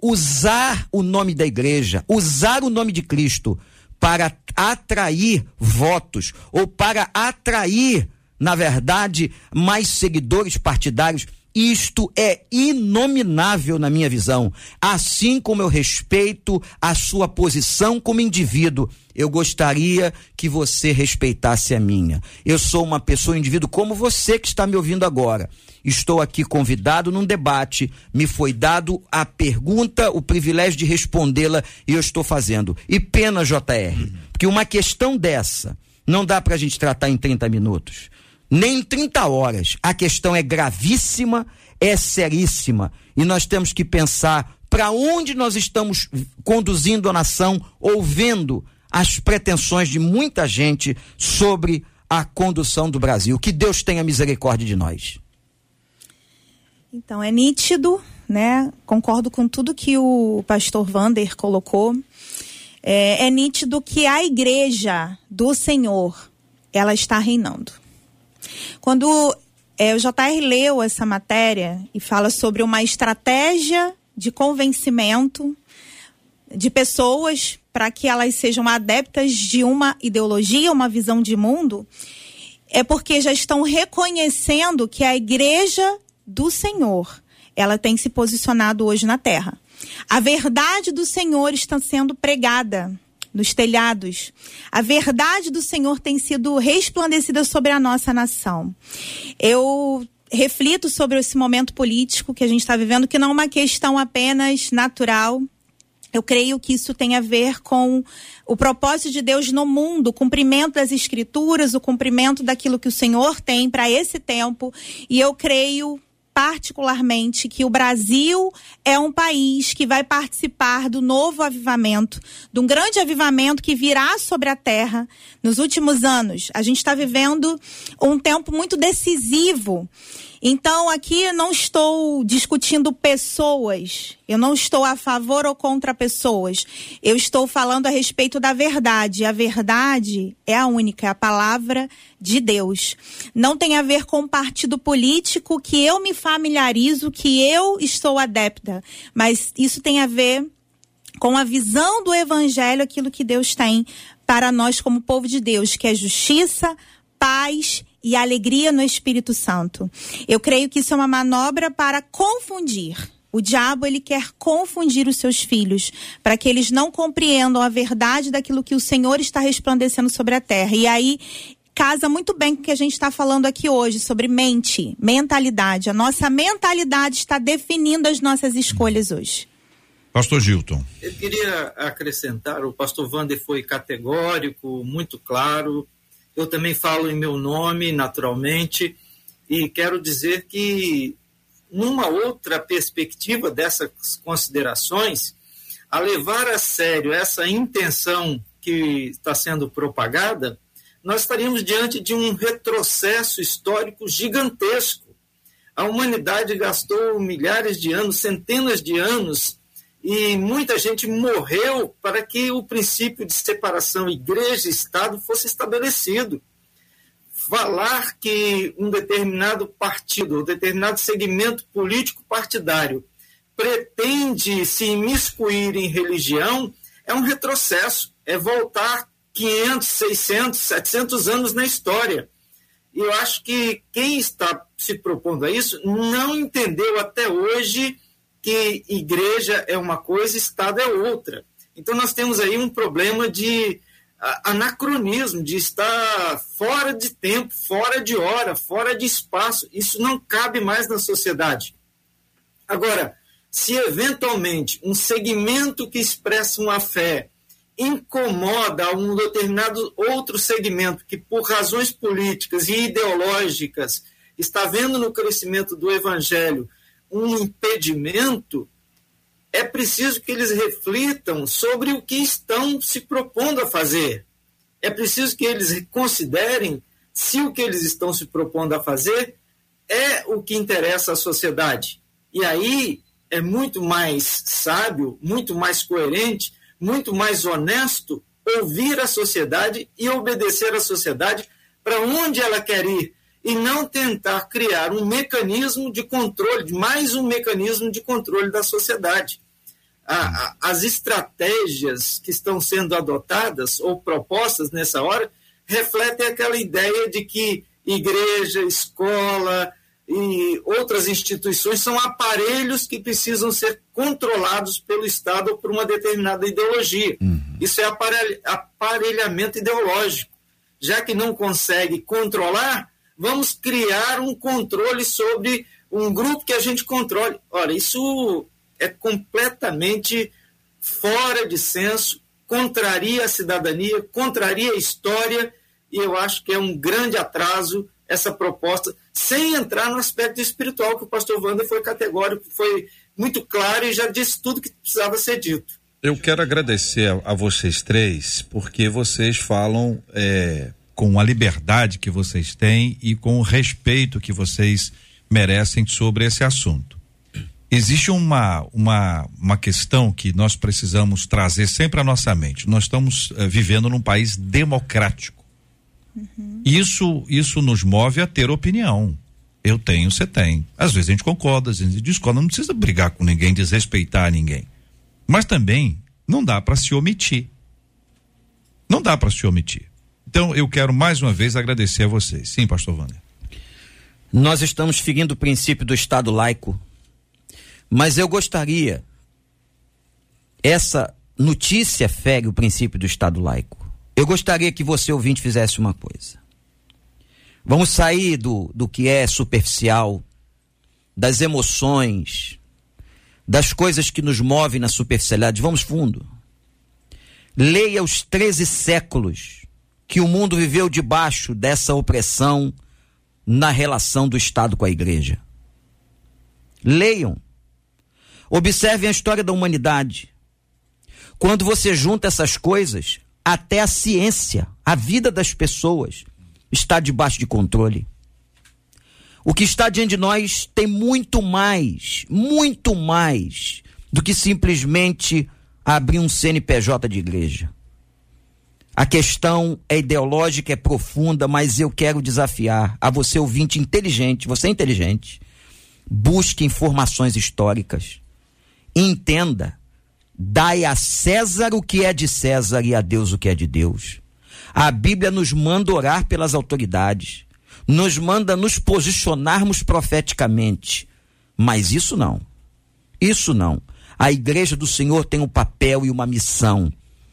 usar o nome da igreja, usar o nome de Cristo para atrair votos ou para atrair, na verdade, mais seguidores partidários isto é inominável na minha visão. Assim como eu respeito a sua posição como indivíduo, eu gostaria que você respeitasse a minha. Eu sou uma pessoa, um indivíduo como você que está me ouvindo agora. Estou aqui convidado num debate, me foi dado a pergunta, o privilégio de respondê-la e eu estou fazendo. E pena, JR, porque uma questão dessa não dá para a gente tratar em 30 minutos nem em 30 horas. A questão é gravíssima, é seríssima e nós temos que pensar para onde nós estamos conduzindo a nação, ouvendo as pretensões de muita gente sobre a condução do Brasil. Que Deus tenha misericórdia de nós. Então, é nítido, né? Concordo com tudo que o pastor Vander colocou. É, é nítido que a igreja do Senhor, ela está reinando. Quando é, o JR leu essa matéria e fala sobre uma estratégia de convencimento de pessoas para que elas sejam adeptas de uma ideologia, uma visão de mundo, é porque já estão reconhecendo que a igreja do Senhor, ela tem se posicionado hoje na terra. A verdade do Senhor está sendo pregada nos telhados. A verdade do Senhor tem sido resplandecida sobre a nossa nação. Eu reflito sobre esse momento político que a gente está vivendo, que não é uma questão apenas natural. Eu creio que isso tem a ver com o propósito de Deus no mundo, o cumprimento das escrituras, o cumprimento daquilo que o Senhor tem para esse tempo. E eu creio particularmente que o Brasil é um país que vai participar do novo avivamento, de um grande avivamento que virá sobre a terra nos últimos anos. A gente está vivendo um tempo muito decisivo Então, aqui eu não estou discutindo pessoas, eu não estou a favor ou contra pessoas. Eu estou falando a respeito da verdade. A verdade é a única, é a palavra de Deus. Não tem a ver com partido político que eu me familiarizo, que eu estou adepta, mas isso tem a ver com a visão do evangelho, aquilo que Deus tem para nós como povo de Deus, que é justiça, paz e alegria no Espírito Santo. Eu creio que isso é uma manobra para confundir. O diabo ele quer confundir os seus filhos para que eles não compreendam a verdade daquilo que o Senhor está resplandecendo sobre a terra. E aí casa muito bem com o que a gente está falando aqui hoje sobre mente, mentalidade. A nossa mentalidade está definindo as nossas escolhas hoje. Pastor Gilton. Eu queria acrescentar, o pastor Wander foi categórico, muito claro. Eu também falo em meu nome, naturalmente, e quero dizer que, numa outra perspectiva dessas considerações, a levar a sério essa intenção que está sendo propagada, nós estaríamos diante de um retrocesso histórico gigantesco. A humanidade gastou milhares de anos, centenas de anos e muita gente morreu para que o princípio de separação igreja-estado fosse estabelecido. Falar que um determinado partido, um determinado segmento político partidário pretende se imiscuir em religião é um retrocesso, é voltar 500, 600, 700 anos na história. E eu acho que quem está se propondo a isso não entendeu até hoje que igreja é uma coisa, Estado é outra. Então nós temos aí um problema de anacronismo, de estar fora de tempo, fora de hora, fora de espaço. Isso não cabe mais na sociedade. Agora, se eventualmente um segmento que expressa uma fé incomoda um determinado outro segmento que, por razões políticas e ideológicas, está vendo no crescimento do evangelho um impedimento, é preciso que eles reflitam sobre o que estão se propondo a fazer. É preciso que eles considerem se o que eles estão se propondo a fazer é o que interessa à sociedade. E aí é muito mais sábio, muito mais coerente, muito mais honesto ouvir a sociedade e obedecer à sociedade para onde ela quer ir, e não tentar criar um mecanismo de controle, mais um mecanismo de controle da sociedade. A, a, as estratégias que estão sendo adotadas ou propostas nessa hora refletem aquela ideia de que igreja, escola e outras instituições são aparelhos que precisam ser controlados pelo Estado ou por uma determinada ideologia. Uhum. Isso é aparelhamento ideológico. Já que não consegue controlar, vamos criar um controle sobre um grupo que a gente controle. Olha, isso é completamente fora de senso, contraria a cidadania, contraria a história, e eu acho que é um grande atraso essa proposta, sem entrar no aspecto espiritual, que o pastor Wander foi categórico, foi muito claro e já disse tudo que precisava ser dito. Eu quero agradecer a, a vocês três, porque vocês falam é, com a liberdade que vocês têm e com o respeito que vocês merecem sobre esse assunto. Existe uma, uma, uma questão que nós precisamos trazer sempre à nossa mente. Nós estamos uh, vivendo num país democrático. Uhum. Isso, isso nos move a ter opinião. Eu tenho, você tem. Às vezes a gente concorda, às vezes a gente discorda, não precisa brigar com ninguém, desrespeitar ninguém. Mas também não dá para se omitir. Não dá para se omitir. Então, eu quero mais uma vez agradecer a vocês. Sim, pastor Wander. Nós estamos seguindo o princípio do Estado laico, mas eu gostaria, essa notícia fere o princípio do Estado laico. Eu gostaria que você, ouvinte, fizesse uma coisa. Vamos sair do, do que é superficial, das emoções, das coisas que nos movem na superficialidade. Vamos fundo. Leia os 13 séculos que o mundo viveu debaixo dessa opressão na relação do Estado com a igreja. Leiam. Observem a história da humanidade. Quando você junta essas coisas, até a ciência, a vida das pessoas está debaixo de controle. O que está diante de nós tem muito mais, muito mais do que simplesmente abrir um CNPJ de igreja. A questão é ideológica, é profunda, mas eu quero desafiar a você, ouvinte inteligente, você é inteligente, busque informações históricas, entenda, dai a César o que é de César e a Deus o que é de Deus. A Bíblia nos manda orar pelas autoridades, nos manda nos posicionarmos profeticamente, mas isso não. Isso não. A igreja do Senhor tem um papel e uma missão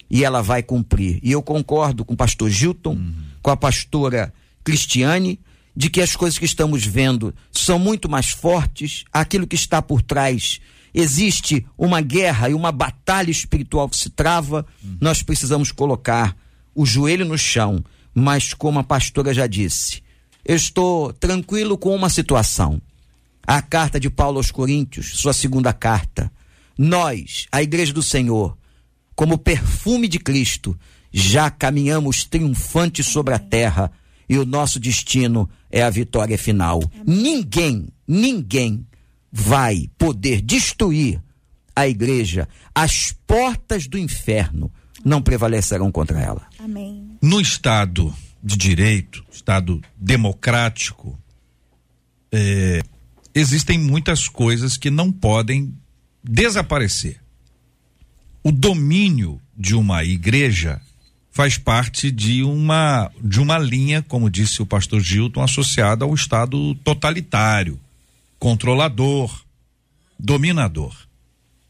e ela vai cumprir. E eu concordo com o pastor Gilton, uhum. com a pastora Cristiane, de que as coisas que estamos vendo são muito mais fortes, aquilo que está por trás. Existe uma guerra e uma batalha espiritual que se trava, uhum. nós precisamos colocar o joelho no chão, mas como a pastora já disse, eu estou tranquilo com uma situação. A carta de Paulo aos Coríntios, sua segunda carta. Nós, a igreja do Senhor, como perfume de Cristo, já caminhamos triunfantes sobre a terra e o nosso destino é a vitória final. Ninguém, ninguém vai poder destruir a igreja. As portas do inferno não prevalecerão contra ela. Amém. No Estado de Direito, Estado democrático, é, existem muitas coisas que não podem desaparecer o domínio de uma igreja faz parte de uma de uma linha, como disse o pastor Gilton, associada ao Estado totalitário, controlador, dominador.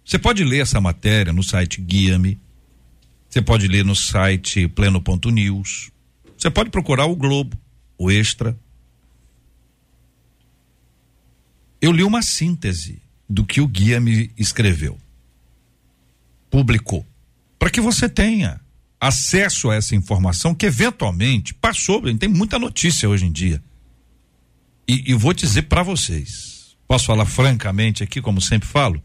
Você pode ler essa matéria no site Guia-me, você pode ler no site Pleno.news, você pode procurar o Globo, o Extra. Eu li uma síntese do que o Guia-me escreveu publicou, para que você tenha acesso a essa informação que eventualmente passou, tem muita notícia hoje em dia. E, e vou dizer para vocês, posso falar francamente aqui, como sempre falo,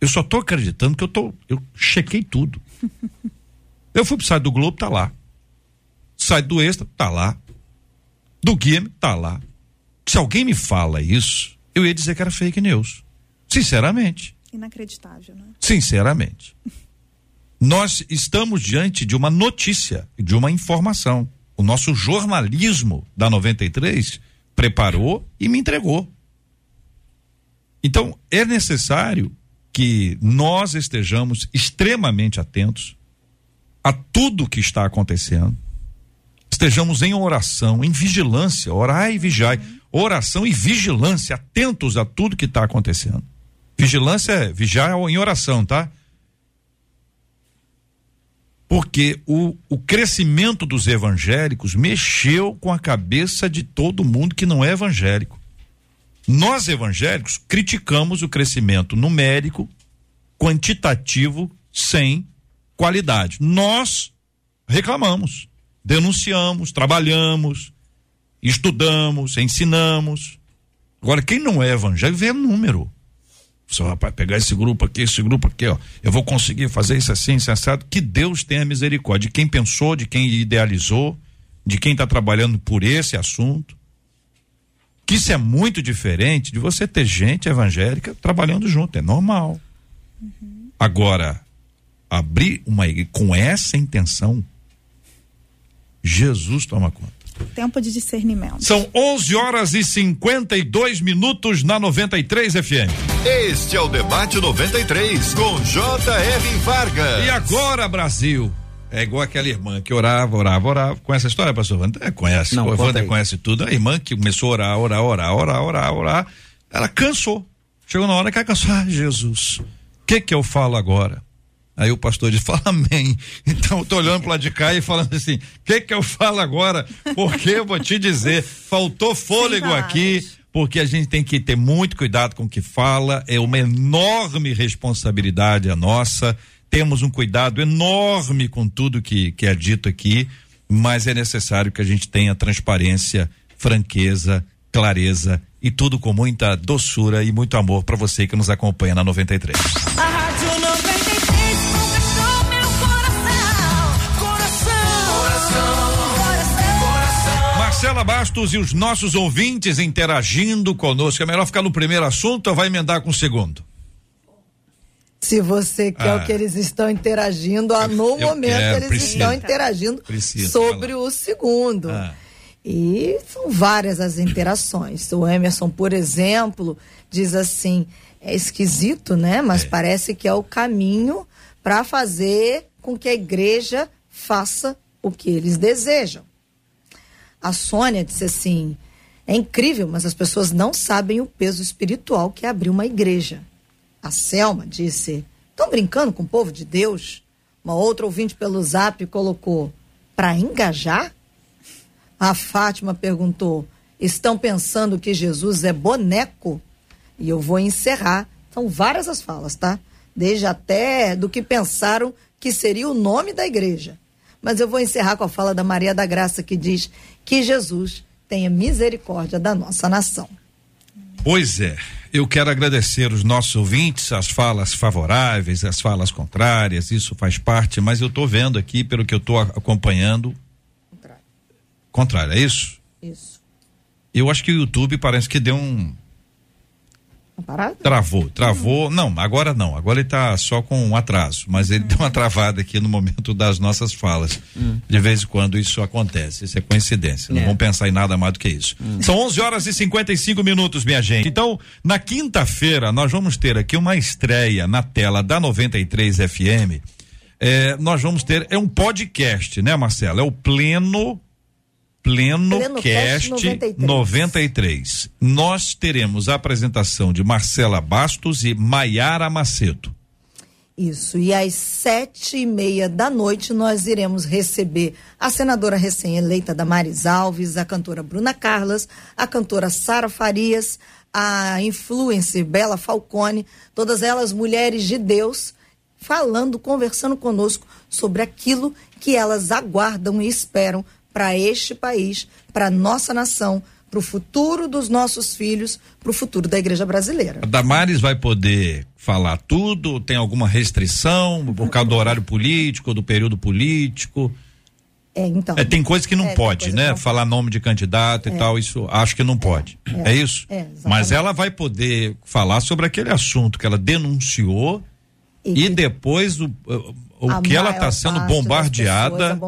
eu só tô acreditando que eu tô, eu chequei tudo. eu fui pro site do Globo, tá lá. Site do Extra, tá lá. Do Game, tá lá. Se alguém me fala isso, eu ia dizer que era fake news. Sinceramente. Inacreditável, né? Sinceramente. Nós estamos diante de uma notícia, de uma informação. O nosso jornalismo da 93 preparou e me entregou. Então, é necessário que nós estejamos extremamente atentos a tudo que está acontecendo. Estejamos em oração, em vigilância, orai e vigiai. Oração e vigilância, atentos a tudo que está acontecendo. Vigilância é vigiar em oração, tá? Porque o, o crescimento dos evangélicos mexeu com a cabeça de todo mundo que não é evangélico. Nós evangélicos criticamos o crescimento numérico, quantitativo, sem qualidade. Nós reclamamos, denunciamos, trabalhamos, estudamos, ensinamos. Agora, quem não é evangélico vê número. Só, rapaz, pegar esse grupo aqui, esse grupo aqui, ó. Eu vou conseguir fazer isso assim, sensado. Que Deus tenha misericórdia de quem pensou, de quem idealizou, de quem está trabalhando por esse assunto. Que isso é muito diferente de você ter gente evangélica trabalhando junto. É normal. Uhum. Agora, abrir uma igreja com essa intenção, Jesus toma conta. Tempo de discernimento. São 11 horas e 52 minutos na 93 FM. Este é o Debate 93 com J.R. Vargas. E agora, Brasil? É igual aquela irmã que orava, orava, orava. Conhece a história, pastor Wander? É, conhece. Não, o Wander conhece tudo. A irmã que começou a orar, orar, orar, orar, orar, orar. Ela cansou. Chegou na hora que ela cansou. Ah, Jesus, o que que eu falo agora? Aí o pastor diz, fala amém. Então eu tô olhando para de cá e falando assim, o que que eu falo agora? Porque eu vou te dizer, faltou fôlego aqui, porque a gente tem que ter muito cuidado com o que fala, é uma enorme responsabilidade a nossa, temos um cuidado enorme com tudo que, que é dito aqui, mas é necessário que a gente tenha transparência, franqueza, clareza e tudo com muita doçura e muito amor para você que nos acompanha na 93. A Marcela Bastos e os nossos ouvintes interagindo conosco. É melhor ficar no primeiro assunto ou vai emendar com o segundo? Se você quer Ah. o que eles estão interagindo, ah, no Eu momento quero, eles preciso. estão interagindo Preciso sobre o segundo. Ah. E são várias as interações. O Emerson, por exemplo, diz assim: é esquisito, né? Mas parece que é o caminho para fazer com que a igreja faça o que eles desejam. A Sônia disse assim: é incrível, mas as pessoas não sabem o peso espiritual que é abrir uma igreja. A Selma disse: estão brincando com o povo de Deus? Uma outra ouvinte pelo zap colocou: para engajar? A Fátima perguntou: estão pensando que Jesus é boneco? E eu vou encerrar. São várias as falas, tá? Desde até do que pensaram que seria o nome da igreja. Mas eu vou encerrar com a fala da Maria da Graça, que diz que Jesus tenha misericórdia da nossa nação. Pois é. Eu quero agradecer os nossos ouvintes, as falas favoráveis, as falas contrárias, isso faz parte, mas eu estou vendo aqui, pelo que eu estou acompanhando. Contrário. Contrário, é isso? Isso. Eu acho que o YouTube parece que deu um. Uma parada? Travou, travou. Não, agora não. Agora ele está só com um atraso. Mas ele deu uma travada aqui no momento das nossas falas. De vez em quando isso acontece. Isso é coincidência. Não É. vamos pensar em nada mais do que isso. São 11 horas e 55 minutos, minha gente. Então, na quinta-feira, nós vamos ter aqui uma estreia na tela da 93 FM. É, nós vamos ter. É um podcast, né, Marcelo? É o Pleno. Pleno, Pleno Cast Cast 93. 93. Nós teremos a apresentação de Marcela Bastos e Maiara Macedo. Isso. E às sete e meia da noite nós iremos receber a senadora recém-eleita Damares Alves, a cantora Bruna Carlas, a cantora Sara Farias, a influencer Bela Falcone, todas elas mulheres de Deus, falando, conversando conosco sobre aquilo que elas aguardam e esperam para este país, para nossa nação, para o futuro dos nossos filhos, para o futuro da igreja brasileira. A Damares vai poder falar tudo? Tem alguma restrição por causa do horário político, do período político? É, então. É, tem coisa que não É, pode, né? não Falar nome de candidato e tal, isso acho que não pode. É, isso? é, exatamente. Mas ela vai poder falar sobre aquele assunto que ela denunciou e, que depois o, o a que ela está sendo bombardeada.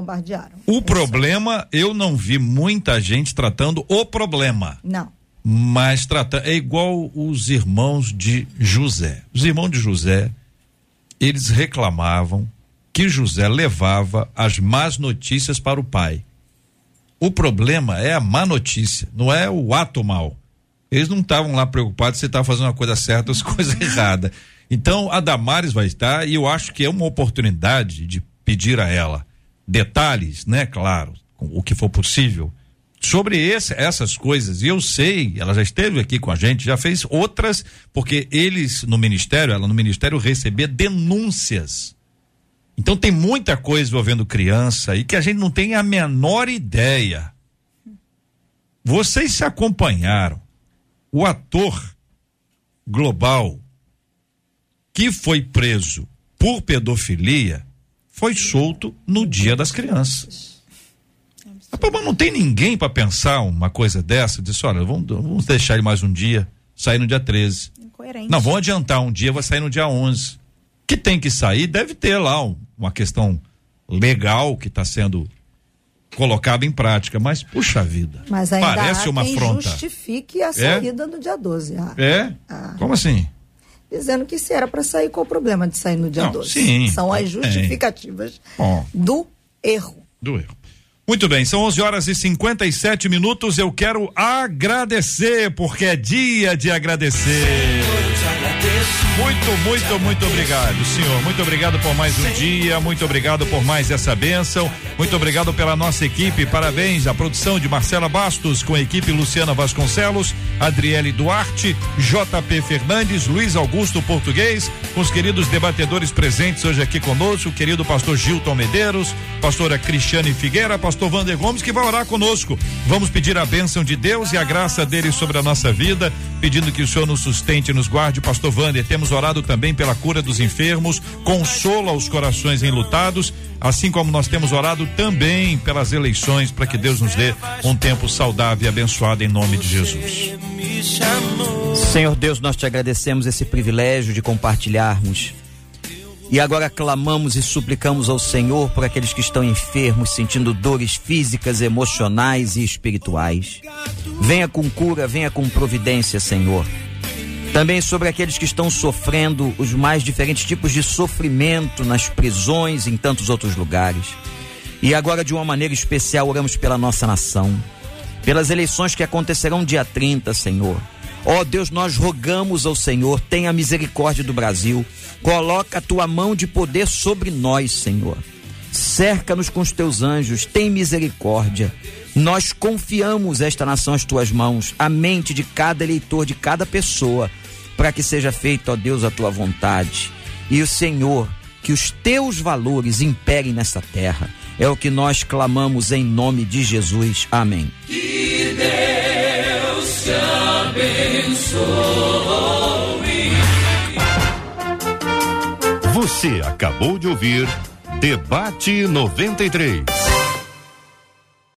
O Isso. problema, eu não vi muita gente tratando o problema, Não. mas trata é igual os irmãos de José. Os irmãos de José, eles reclamavam que José levava as más notícias para o pai. O problema é a má notícia, não é o ato mal. Eles não estavam lá preocupados se estava fazendo uma coisa certa ou se coisa errada. Então a Damares vai estar e eu acho que é uma oportunidade de pedir a ela detalhes, né? Claro, o que for possível sobre esse, essas coisas. E eu sei, ela já esteve aqui com a gente, já fez outras, porque eles no ministério, ela no ministério recebia denúncias. Então tem muita coisa envolvendo criança e que a gente não tem a menor ideia. Vocês se acompanharam. O ator global que foi preso por pedofilia foi solto no Dia das Crianças. Mas não tem ninguém para pensar uma coisa dessa? Disse, olha, vamos, vamos deixar ele mais um dia, sair no dia 13. Incoerente. Não, vamos adiantar um dia, vai sair no dia 11. Que tem que sair, deve ter lá um- uma questão legal que está sendo colocada em prática, mas puxa vida. Mas ainda parece uma quem afronta. justifique a saída no dia 12. Ah, É? Ah. Como assim? Dizendo que se era para sair, qual o problema de sair no dia Não, 12? sim, São as justificativas Bom. do erro. Do erro. Muito bem, são 11 horas e 57 minutos. Eu quero agradecer, porque é dia de agradecer. Muito, muito, muito obrigado, senhor. Muito obrigado por mais um dia, muito obrigado por mais essa bênção. Muito obrigado pela nossa equipe. Parabéns à produção de Marcela Bastos, com a equipe Luciana Vasconcelos, Adriele Duarte, JP Fernandes, Luiz Augusto Português, com os queridos debatedores presentes hoje aqui conosco, o querido pastor Gilton Medeiros, pastora Cristiane Figueira, pastor Vander Gomes, que vai orar conosco. Vamos pedir a bênção de Deus e a graça dele sobre a nossa vida. Pedindo que o Senhor nos sustente e nos guarde. Pastor Vander, temos orado também pela cura dos enfermos, consolo aos corações enlutados, assim como nós temos orado também pelas eleições, para que Deus nos dê um tempo saudável e abençoado em nome de Jesus. Senhor Deus, nós te agradecemos esse privilégio de compartilharmos e agora clamamos e suplicamos ao Senhor por aqueles que estão enfermos, sentindo dores físicas, emocionais e espirituais. Venha com cura, venha com providência, Senhor. Também sobre aqueles que estão sofrendo os mais diferentes tipos de sofrimento nas prisões em tantos outros lugares. E agora, de uma maneira especial, oramos pela nossa nação, pelas eleições que acontecerão dia 30, Senhor. Ó oh, Deus, nós rogamos ao Senhor, tenha misericórdia do Brasil, coloca a tua mão de poder sobre nós, Senhor. Cerca-nos com os teus anjos, tem misericórdia. Nós confiamos esta nação às tuas mãos, a mente de cada eleitor, de cada pessoa, para que seja feita, ó Deus, a tua vontade. E o Senhor, que os teus valores imperem nessa terra. É o que nós clamamos em nome de Jesus. Amém. Que Deus te abençoe. Você acabou de ouvir Debate 93.